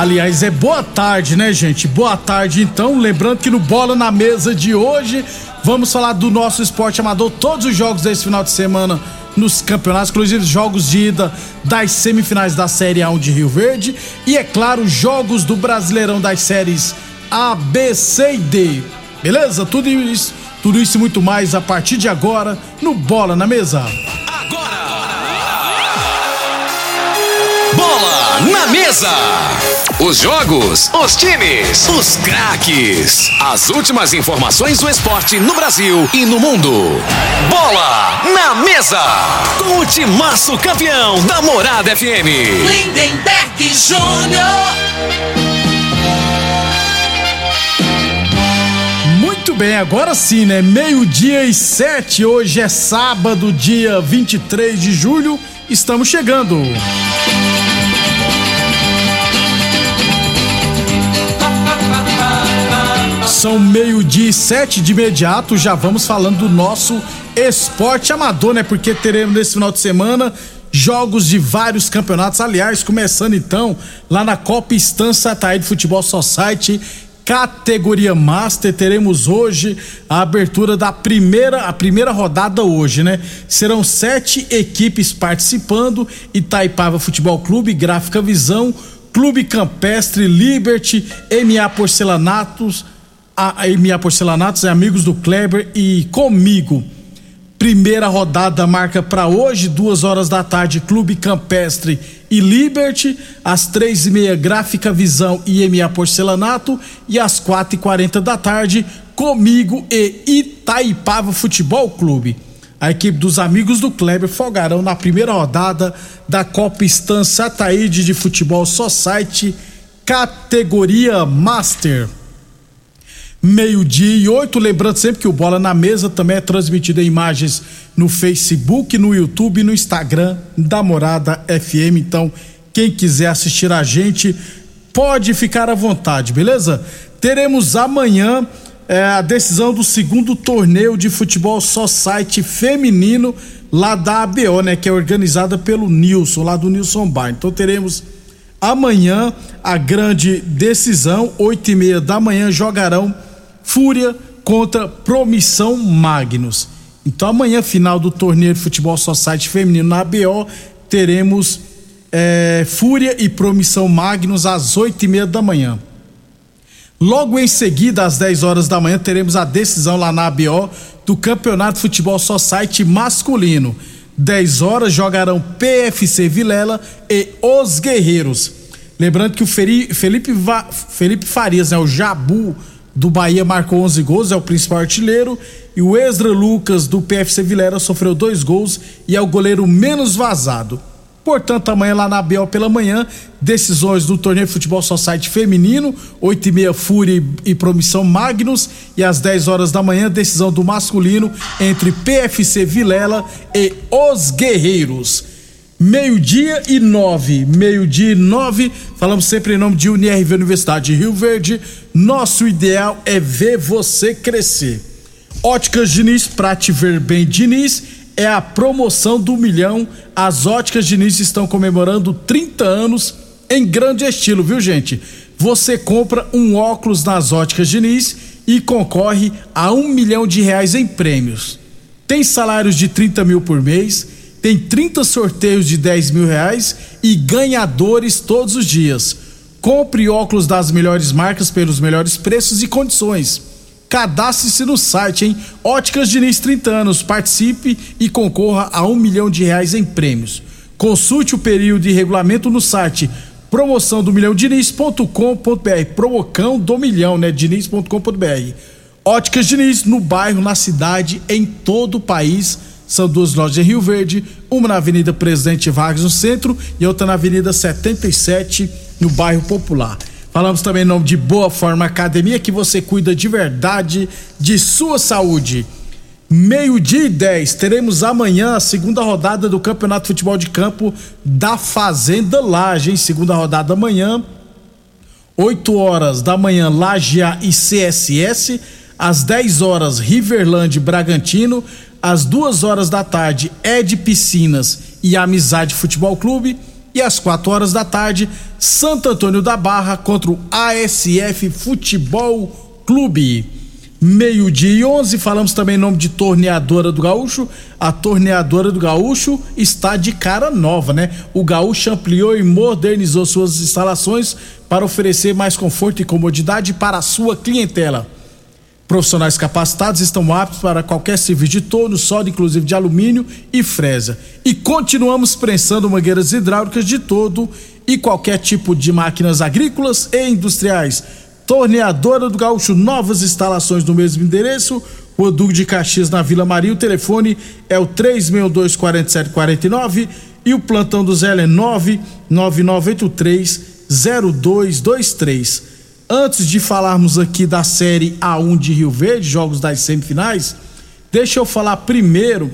Aliás, é boa tarde, né, gente? Boa tarde, então. Lembrando que no Bola na Mesa de hoje, vamos falar do nosso esporte amador, todos os jogos desse final de semana nos campeonatos, inclusive jogos de ida das semifinais da Série A1 de Rio Verde e, é claro, jogos do Brasileirão das séries A, B, C e D. Beleza? Tudo isso, tudo isso e muito mais a partir de agora no Bola na Mesa. Bola na Mesa! Os jogos, os times, os craques. As últimas informações do esporte no Brasil e no mundo. Bola na Mesa! Com o timaço campeão da Morada FM. Lindenberg Júnior. Muito bem, agora sim, né? Meio-dia e sete. Hoje é sábado, dia 23 de julho. Estamos chegando. São meio-dia e sete de imediato, já vamos falando do nosso esporte amador, né? Porque teremos nesse final de semana jogos de vários campeonatos. Aliás, começando então lá na Copa Estância Ataí de Futebol Society, categoria Master. Teremos hoje a abertura da primeira, a primeira rodada hoje, né? Serão sete equipes participando: Itaipava Futebol Clube, Gráfica Visão, Clube Campestre, Liberty, MA Porcelanatos a, a MA Porcelanatos, é amigos do Kleber e comigo. Primeira rodada marca para hoje, duas horas da tarde, Clube Campestre e Liberty, às três e meia, Gráfica Visão e MA Porcelanato, e às quatro e quarenta da tarde, comigo e Itaipava Futebol Clube. A equipe dos amigos do Kleber folgarão na primeira rodada da Copa Estância Ataíde de Futebol Society, categoria Master meio-dia e oito. Lembrando sempre que o Bola na Mesa também é transmitido em imagens no Facebook, no YouTube e no Instagram da Morada FM. Então, quem quiser assistir a gente, pode ficar à vontade, beleza? Teremos amanhã é, a decisão do segundo torneio de futebol Society feminino lá da ABO, né? Que é organizada pelo Nilson, lá do Nilson Bar. Então teremos amanhã a grande decisão, oito e meia da manhã, jogarão Fúria contra Promissão Magnus. Então amanhã, final do torneio de futebol society feminino na ABO, teremos é, Fúria e Promissão Magnus às oito e meia da manhã. Logo em seguida, às 10 horas da manhã, teremos a decisão lá na ABO do Campeonato de Futebol Society masculino. 10 horas jogarão PFC Vilela e Os Guerreiros. Lembrando que o Felipe, Felipe Farias, né, o Jabu, do Bahia marcou 11 gols, é o principal artilheiro. E o Ezra Lucas do PFC Vilera sofreu dois gols e é o goleiro menos vazado. Portanto, amanhã lá na BL pela manhã, decisões do torneio de futebol society feminino, 8 e meia Fúria e Promissão Magnus e às 10 horas da manhã, decisão do masculino entre PFC Vilela e Os Guerreiros. Meio-dia e nove. Meio-dia e nove. Falamos sempre em nome de UNIRV Universidade de Rio Verde. Nosso ideal é ver você crescer. Óticas Diniz, pra te ver bem, Diniz, é a promoção do milhão. As óticas Diniz estão comemorando 30 anos em grande estilo, viu gente? Você compra um óculos nas óticas Diniz e concorre a um milhão de reais em prêmios. Tem salários de 30 mil por mês, tem 30 sorteios de 10 mil reais e ganhadores todos os dias. Compre óculos das melhores marcas pelos melhores preços e condições. Cadastre-se no site, hein? Óticas Diniz 30 anos. Participe e concorra a um milhão de reais em prêmios. Consulte o período de regulamento no site promoção do milhão diniz.com.br. Provocão do milhão, né? Diniz.com.br. Óticas Diniz no bairro, na cidade, em todo o país. São duas lojas em Rio Verde, uma na Avenida Presidente Vargas, no centro, e outra na Avenida 77, no bairro Popular. Falamos também em nome de Boa Forma Academia, que você cuida de verdade de sua saúde. Meio-dia e 10, teremos amanhã a segunda rodada do Campeonato Futebol de Campo da Fazenda Laje, hein? Segunda rodada amanhã, 8 horas da manhã, Laje e CSS, às 10 horas, Riverland Bragantino, às 2 horas da tarde, Ed Piscinas e Amizade Futebol Clube e às 4 horas da tarde, Santo Antônio da Barra contra o ASF Futebol Clube. Meio-dia e 11, falamos também em nome de Torneadora do Gaúcho. A Torneadora do Gaúcho está de cara nova, né? O Gaúcho ampliou e modernizou suas instalações para oferecer mais conforto e comodidade para a sua clientela. Profissionais capacitados estão aptos para qualquer serviço de torno, solda, inclusive de alumínio e fresa. E continuamos prensando mangueiras hidráulicas de todo e qualquer tipo de máquinas agrícolas e industriais. Torneadora do Gaúcho, novas instalações no mesmo endereço. O Duque de Caxias na Vila Maria. O telefone é o 362 4749 e o plantão do Zé é 99983 0223. Antes de falarmos aqui da série A1 de Rio Verde, jogos das semifinais, deixa eu falar primeiro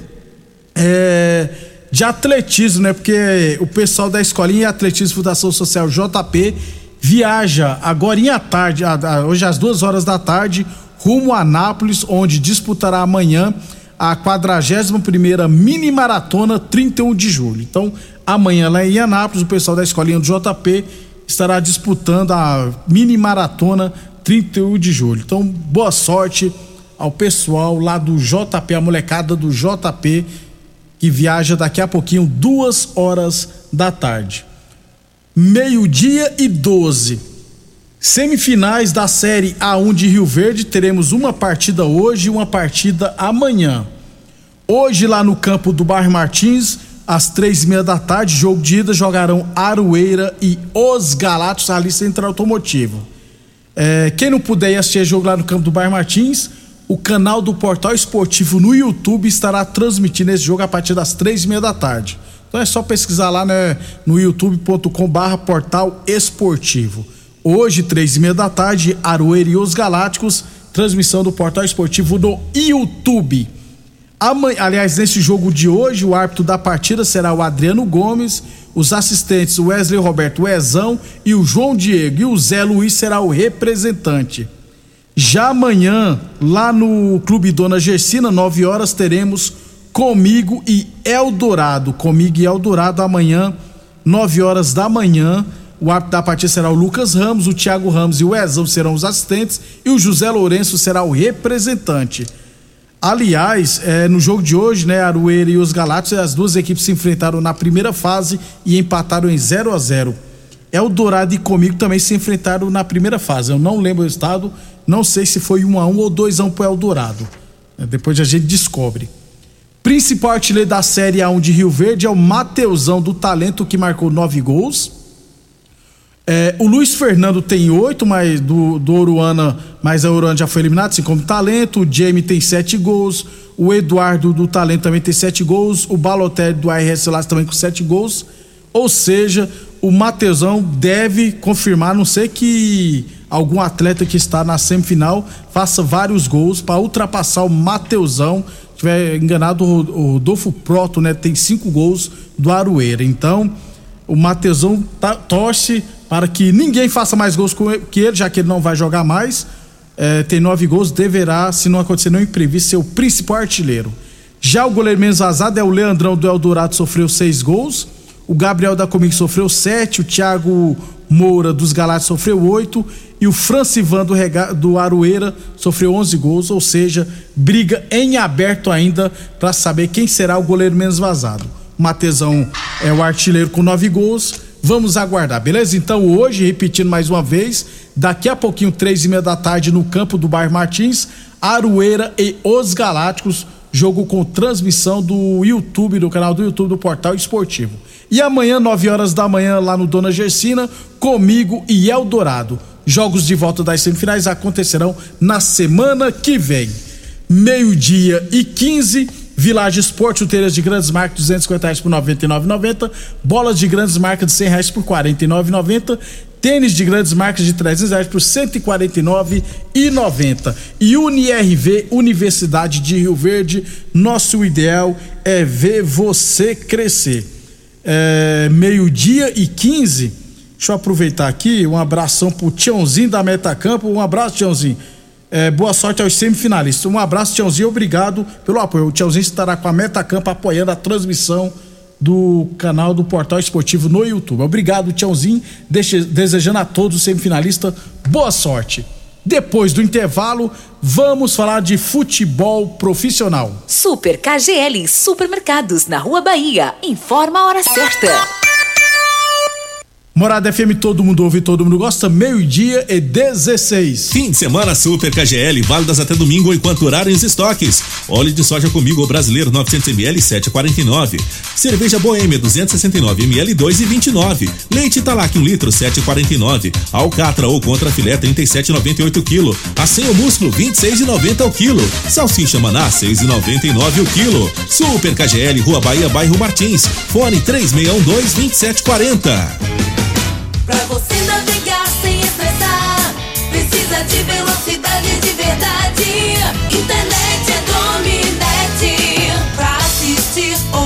é, de atletismo, né? Porque o pessoal da Escolinha Atletismo Fundação Social JP viaja agora à tarde, hoje às duas horas da tarde, rumo a Anápolis, onde disputará amanhã a 41 primeira mini maratona 31 de julho. Então, amanhã lá em Anápolis, o pessoal da escolinha do JP estará disputando a mini maratona 31 de julho. Então, boa sorte ao pessoal lá do JP, a molecada do JP, que viaja daqui a pouquinho, duas horas da tarde. Meio-dia e 12. Semifinais da Série A1 de Rio Verde, teremos uma partida hoje e uma partida amanhã. Hoje, lá no campo do Bar Martins, às três e meia da tarde, jogo de ida, jogarão Aroeira e Os Galatos ali Central Automotivo. É, quem não puder ir assistir jogo lá no campo do Bairro Martins, o canal do Portal Esportivo no YouTube estará transmitindo esse jogo a partir das três e meia da tarde. Então é só pesquisar lá né, no youtube.com barra portal esportivo. Hoje, três e meia da tarde, Aroeira e Os Galácticos, transmissão do Portal Esportivo no YouTube. Amanhã, aliás, nesse jogo de hoje, o árbitro da partida será o Adriano Gomes, os assistentes Wesley Roberto Wezão e o João Diego. E o Zé Luiz será o representante. Já amanhã, lá no Clube Dona Gersina, 9 horas, teremos comigo e Eldorado. Comigo e Eldorado amanhã, 9 horas da manhã. O árbitro da partida será o Lucas Ramos, o Thiago Ramos e o Wezão serão os assistentes e o José Lourenço será o representante. Aliás, é, no jogo de hoje, né, Arueira e os Galácticos, as duas equipes se enfrentaram na primeira fase e empataram em 0 a 0 Eldorado e comigo também se enfrentaram na primeira fase. Eu não lembro o estado, não sei se foi 1 a 1 ou 2 a 1 pro Eldorado. É, depois a gente descobre. Principal artilheiro da Série A1 de Rio Verde é o Mateusão do Talento, que marcou nove gols. É, o Luiz Fernando tem oito, mas do, do Oruana, mas a Oruana já foi eliminado, assim como talento. O Jamie tem sete gols. O Eduardo do Talento também tem sete gols. O Balotelli do ARS Lages também com sete gols. Ou seja, o Mateusão deve confirmar, a não sei que algum atleta que está na semifinal faça vários gols para ultrapassar o Mateusão. Tiver enganado, o Rodolfo Proto, né, tem cinco gols do Aroeira. Então, o Mateusão tá, torce para que ninguém faça mais gols que ele, já que ele não vai jogar mais. É, tem nove gols, deverá, se não acontecer nenhum imprevisto, ser o principal artilheiro. Já o goleiro menos vazado é o Leandrão do Eldorado, sofreu seis gols. O Gabriel da Comigo sofreu 7, o Thiago Moura dos Galatas sofreu 8 e o Francivan do, Rega, do Aroeira sofreu 11 gols, ou seja, briga em aberto ainda para saber quem será o goleiro menos vazado. Matezão é o artilheiro com 9 gols. Vamos aguardar, beleza? Então hoje, repetindo mais uma vez, daqui a pouquinho, três e meia da tarde, no campo do Bairro Martins, Aroeira e Os Galácticos, jogo com transmissão do YouTube, do canal do YouTube do Portal Esportivo. E amanhã, 9 horas da manhã, lá no Dona Gersina, comigo e Eldorado. Jogos de volta das semifinais acontecerão na semana que vem. Meio-dia e 15. Village Esporte, chuteiras de grandes marcas, 250 reais por 99,90. Bolas de grandes marcas de 100 reais por 49,90. Tênis de grandes marcas de 300 reais por 149,90. E UniRV, Universidade de Rio Verde, nosso ideal é ver você crescer. É, Meio-dia e 15. Deixa eu aproveitar aqui, um abração pro Tiãozinho da Metacampo. Um abraço, Tiãozinho. É, boa sorte aos semifinalistas. Um abraço, Tiãozinho. Obrigado pelo apoio. O Tiãozinho estará com a Metacampo apoiando a transmissão do canal do Portal Esportivo no YouTube. Obrigado, Tiãozinho. desejando a todos os semifinalistas boa sorte. Depois do intervalo, vamos falar de futebol profissional. Super KGL Supermercados na Rua Bahia. Informa a hora certa. Morada FM, todo mundo ouve, todo mundo gosta, meio-dia e 16. Fim de semana Super KGL, válidas até domingo enquanto durarem os estoques. Óleo de soja comigo brasileiro 900ml 7,49. Cerveja Boêmia 269ml 2,29. Leite Talac 1 litro 7,49. Alcatra ou contra filé 37,98 kg. Assim o músculo 26,90 o quilo. Salsicha Maná 6,99 o quilo. Super KGL, Rua Bahia, bairro Martins. Fone 3612 2740. Pra você navegar sem estressar, precisa de velocidade de verdade. Internet é Dominete. Pra assistir, ouvir,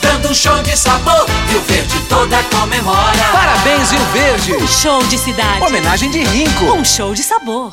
dando um show de sabor. Rio Verde toda comemora. Parabéns, Rio Verde. Um show de cidade. Homenagem de Rinco. Um show de sabor.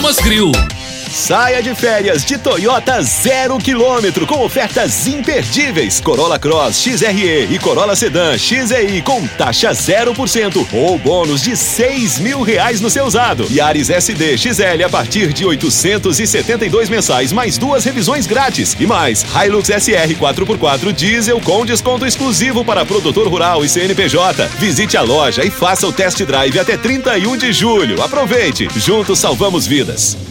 Grill. Saia de férias de Toyota zero quilômetro com ofertas imperdíveis. Corolla Cross XRE e Corolla Sedan XEI com taxa 0% ou bônus de seis mil reais no seu usado. Yaris SD XL a partir de 872 mensais mais duas revisões grátis e mais Hilux SR 4x4 diesel com desconto exclusivo para produtor rural e CNPJ. Visite a loja e faça o test drive até 31 de julho. Aproveite, juntos salvamos vidas.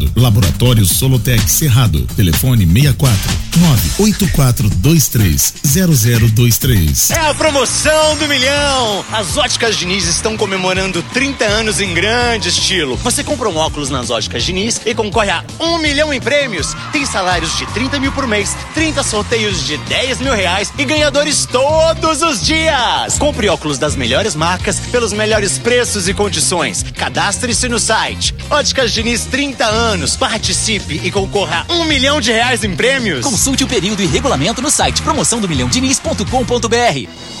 Laboratório Solotec Cerrado. Telefone 64 98423 0023. É a promoção do milhão! As óticas Diniz estão comemorando 30 anos em grande estilo. Você compra um óculos nas óticas Diniz e concorre a um milhão em prêmios. Tem salários de 30 mil por mês, 30 sorteios de 10 mil reais e ganhadores todos os dias. Compre óculos das melhores marcas pelos melhores preços e condições. Cadastre-se no site. Óticas Diniz 30 anos. Participe e concorra a um milhão de reais em prêmios. Consulte o período e regulamento no site promoção do milhão diniz.com.br.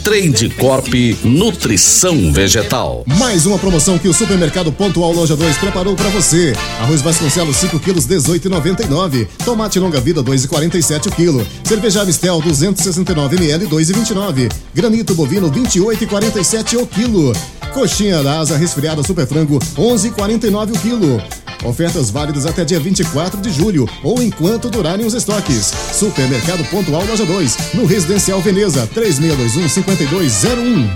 Trade Corp Nutrição Vegetal. Mais uma promoção que o Supermercado Pontual Loja 2 preparou para você. Arroz Vasconcelos 5 quilos 18,99. Tomate longa vida 2,47 o quilo. Cerveja Mistel 269 ml 2,29. Granito bovino 28,47 o quilo. Coxinha da asa resfriada super frango 11,49 o quilo. Ofertas válidas até dia 24 de julho ou enquanto durarem os estoques. Supermercado Pontual Loja 2, no Residencial Veneza, 3621 5201.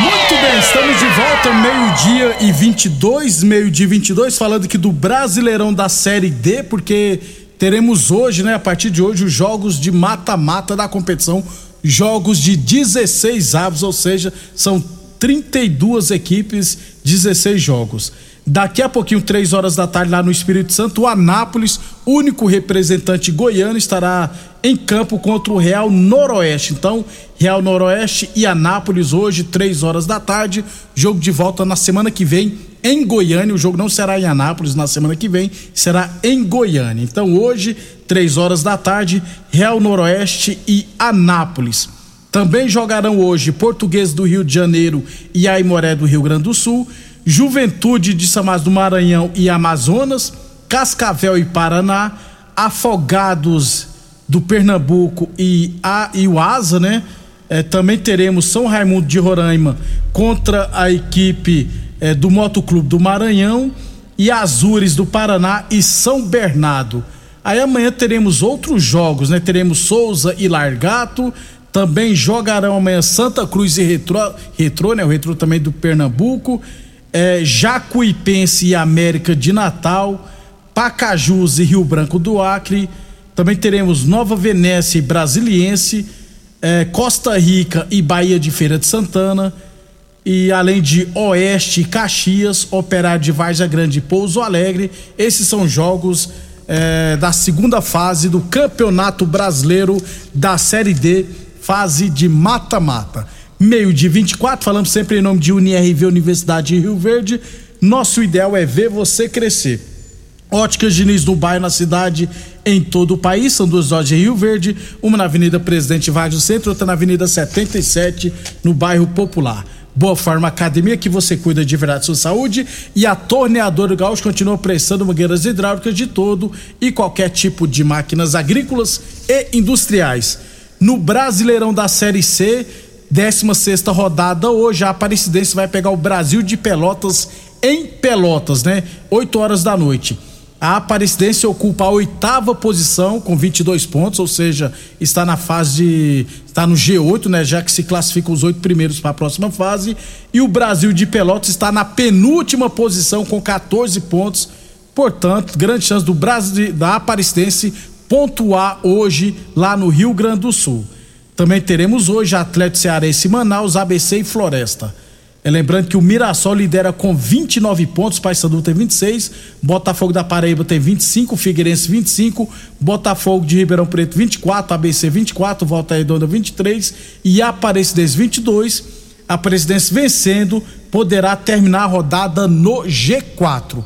Muito bem, estamos de volta, meio-dia e 22, meio-dia e 22, falando aqui do Brasileirão da Série D, porque teremos hoje, né, a partir de hoje, os jogos de mata-mata da competição, jogos de 16 avos, ou seja, são 32 equipes, 16 jogos. Daqui a pouquinho, três horas da tarde, lá no Espírito Santo, o Anápolis, único representante goiano, estará em campo contra o Real Noroeste. Então, Real Noroeste e Anápolis hoje, três horas da tarde. Jogo de volta na semana que vem em Goiânia. O jogo não será em Anápolis na semana que vem, será em Goiânia. Então, hoje, três horas da tarde, Real Noroeste e Anápolis. Também jogarão hoje Português do Rio de Janeiro e Aimoré do Rio Grande do Sul. Juventude de Samaz do Maranhão e Amazonas, Cascavel e Paraná, Afogados do Pernambuco e, a, né? É, também teremos São Raimundo de Roraima contra a equipe é, do Motoclube do Maranhão e Azures do Paraná e São Bernardo. Aí amanhã teremos outros jogos, né? Teremos Souza e Largato, também jogarão amanhã Santa Cruz e Retro, Retro né? O Retro também do Pernambuco é, Jacuipense e América de Natal, Pacajus e Rio Branco do Acre. Também teremos Nova Venécia e Brasiliense, é, Costa Rica e Bahia de Feira de Santana. E além de Oeste e Caxias, Operário de Varja Grande e Pouso Alegre. Esses são jogos é, da segunda fase do Campeonato Brasileiro da Série D, fase de mata-mata. Meio de 24, falamos sempre em nome de UniRV Universidade de Rio Verde. Nosso ideal é ver você crescer. Óticas Diniz no bairro, na cidade, em todo o país. São duas lojas em Rio Verde, uma na Avenida Presidente Vargas do Centro, outra na Avenida 77, no bairro Popular. Boa Forma Academia, que você cuida de verdade sua saúde. E a Torneadora Gaúcho continua prestando mangueiras hidráulicas de todo e qualquer tipo de máquinas agrícolas e industriais. No Brasileirão da Série C, 16 rodada hoje, a Aparecidense vai pegar o Brasil de Pelotas em Pelotas, né? 8 horas da noite. A Aparecidense ocupa a oitava posição com 22 pontos, ou seja, está na fase de. está no G8, né? Já que se classificam os oito primeiros para a próxima fase. E o Brasil de Pelotas está na penúltima posição com 14 pontos. Portanto, grande chance do Brasil da Aparecidense pontuar hoje lá no Rio Grande do Sul. Também teremos hoje Atlético Cearense Manaus, ABC e Floresta. É lembrando que o Mirassol lidera com 29 pontos, Paysandu tem 26, Botafogo da Paraíba tem 25, Figueirense 25, Botafogo de Ribeirão Preto 24, ABC 24, Volta Redonda 23 e Aparecidense 22. A Presidência vencendo poderá terminar a rodada no G4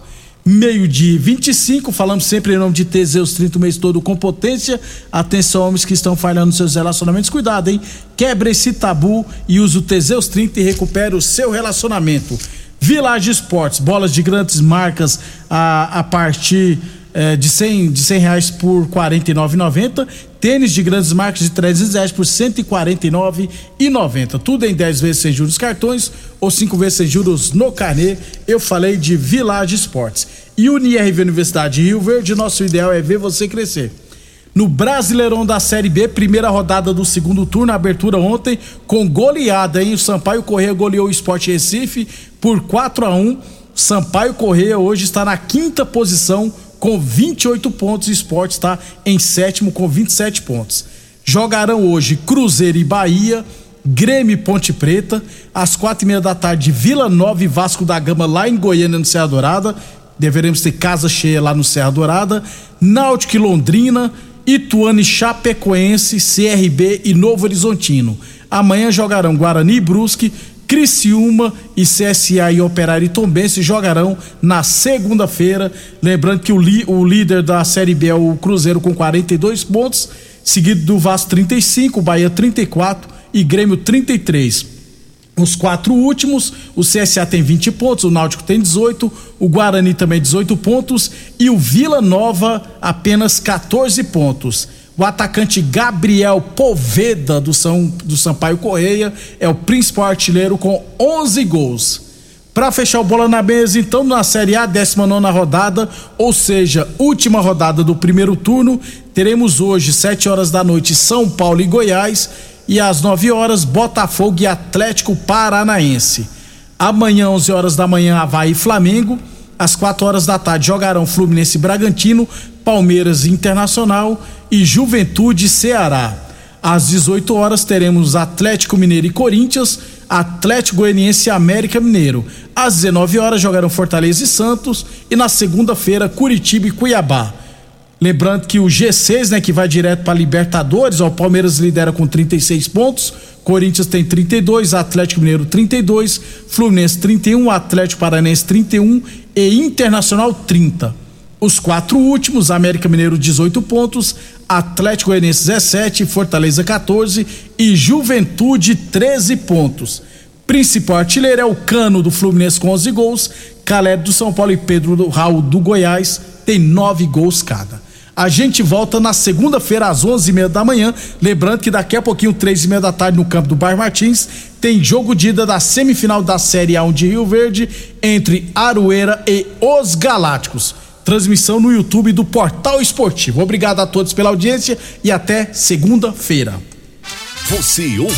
meio-dia 25. Falamos sempre em nome de Teseus 30 o mês todo com potência. Atenção, homens que estão falhando seus relacionamentos. Cuidado, hein? Quebre esse tabu e use o Teseus 30 e recupere o seu relacionamento. Village Esportes, bolas de grandes marcas a, a partir é, de 100, de 100 reais por R$ 49,90. Tênis de grandes marcas de 300 reais por R$ 149,90. Tudo em 10 vezes sem juros cartões ou 5 vezes sem juros no carnê. Eu falei de Village Esportes. E Unirv Universidade de Rio Verde, nosso ideal é ver você crescer. No Brasileirão da Série B, primeira rodada do segundo turno, abertura ontem, com goleada, hein? O Sampaio Correia goleou o Sport Recife por 4 a 1 Sampaio Correia hoje está na quinta posição com 28 pontos. Esporte está em sétimo com 27 pontos. Jogarão hoje Cruzeiro e Bahia, Grêmio e Ponte Preta, às quatro e meia da tarde, Vila Nova e Vasco da Gama lá em Goiânia, no Serra Dourada. Deveremos ter casa cheia lá no Serra Dourada. Náutico e Londrina, Ituano Chapecoense, CRB e Novo Horizontino. Amanhã jogarão Guarani e Brusque, Criciúma e CSA e Operário e Tombense jogarão na segunda-feira. Lembrando que o, o, líder da Série B é o Cruzeiro com 42 pontos, seguido do Vasco 35, Bahia 34 e Grêmio 33. Os quatro últimos, o CSA tem 20 pontos, o Náutico tem 18, o Guarani também 18 pontos e o Vila Nova apenas 14 pontos. O atacante Gabriel Poveda do, São, do Sampaio Correia é o principal artilheiro com 11 gols. Para fechar o bola na mesa, então, na Série A, 19 rodada, ou seja, última rodada do primeiro turno, teremos hoje, 7 horas da noite, São Paulo e Goiás, e às 9 horas, Botafogo e Atlético Paranaense. Amanhã, 11 horas da manhã, Havaí e Flamengo. Às 4 horas da tarde, jogarão Fluminense e Bragantino, Palmeiras Internacional e Juventude Ceará. Às 18 horas teremos Atlético Mineiro e Corinthians, Atlético Goianiense e América Mineiro. Às 19 horas jogarão Fortaleza e Santos e na segunda-feira Curitiba e Cuiabá. Lembrando que o G6, né, que vai direto para Libertadores, ó, o Palmeiras lidera com 36 pontos, Corinthians tem 32, Atlético Mineiro 32, Fluminense 31, Atlético Paranense 31 e Internacional 30. Os quatro últimos, América Mineiro 18 pontos, Atlético Goianiense 17, Fortaleza 14 e Juventude 13 pontos. Principal artilheiro é o Cano do Fluminense com 11 gols, Caleb do São Paulo e Pedro do Raul do Goiás tem 9 gols cada. A gente volta na segunda-feira às 11h30 da manhã. Lembrando que daqui a pouquinho, três e meia da tarde, no campo do Bar Martins, tem jogo de ida da semifinal da Série A1 de Rio Verde entre Aroeira e os Galácticos transmissão no YouTube do Portal Esportivo. Obrigado a todos pela audiência e até segunda-feira. Você ouve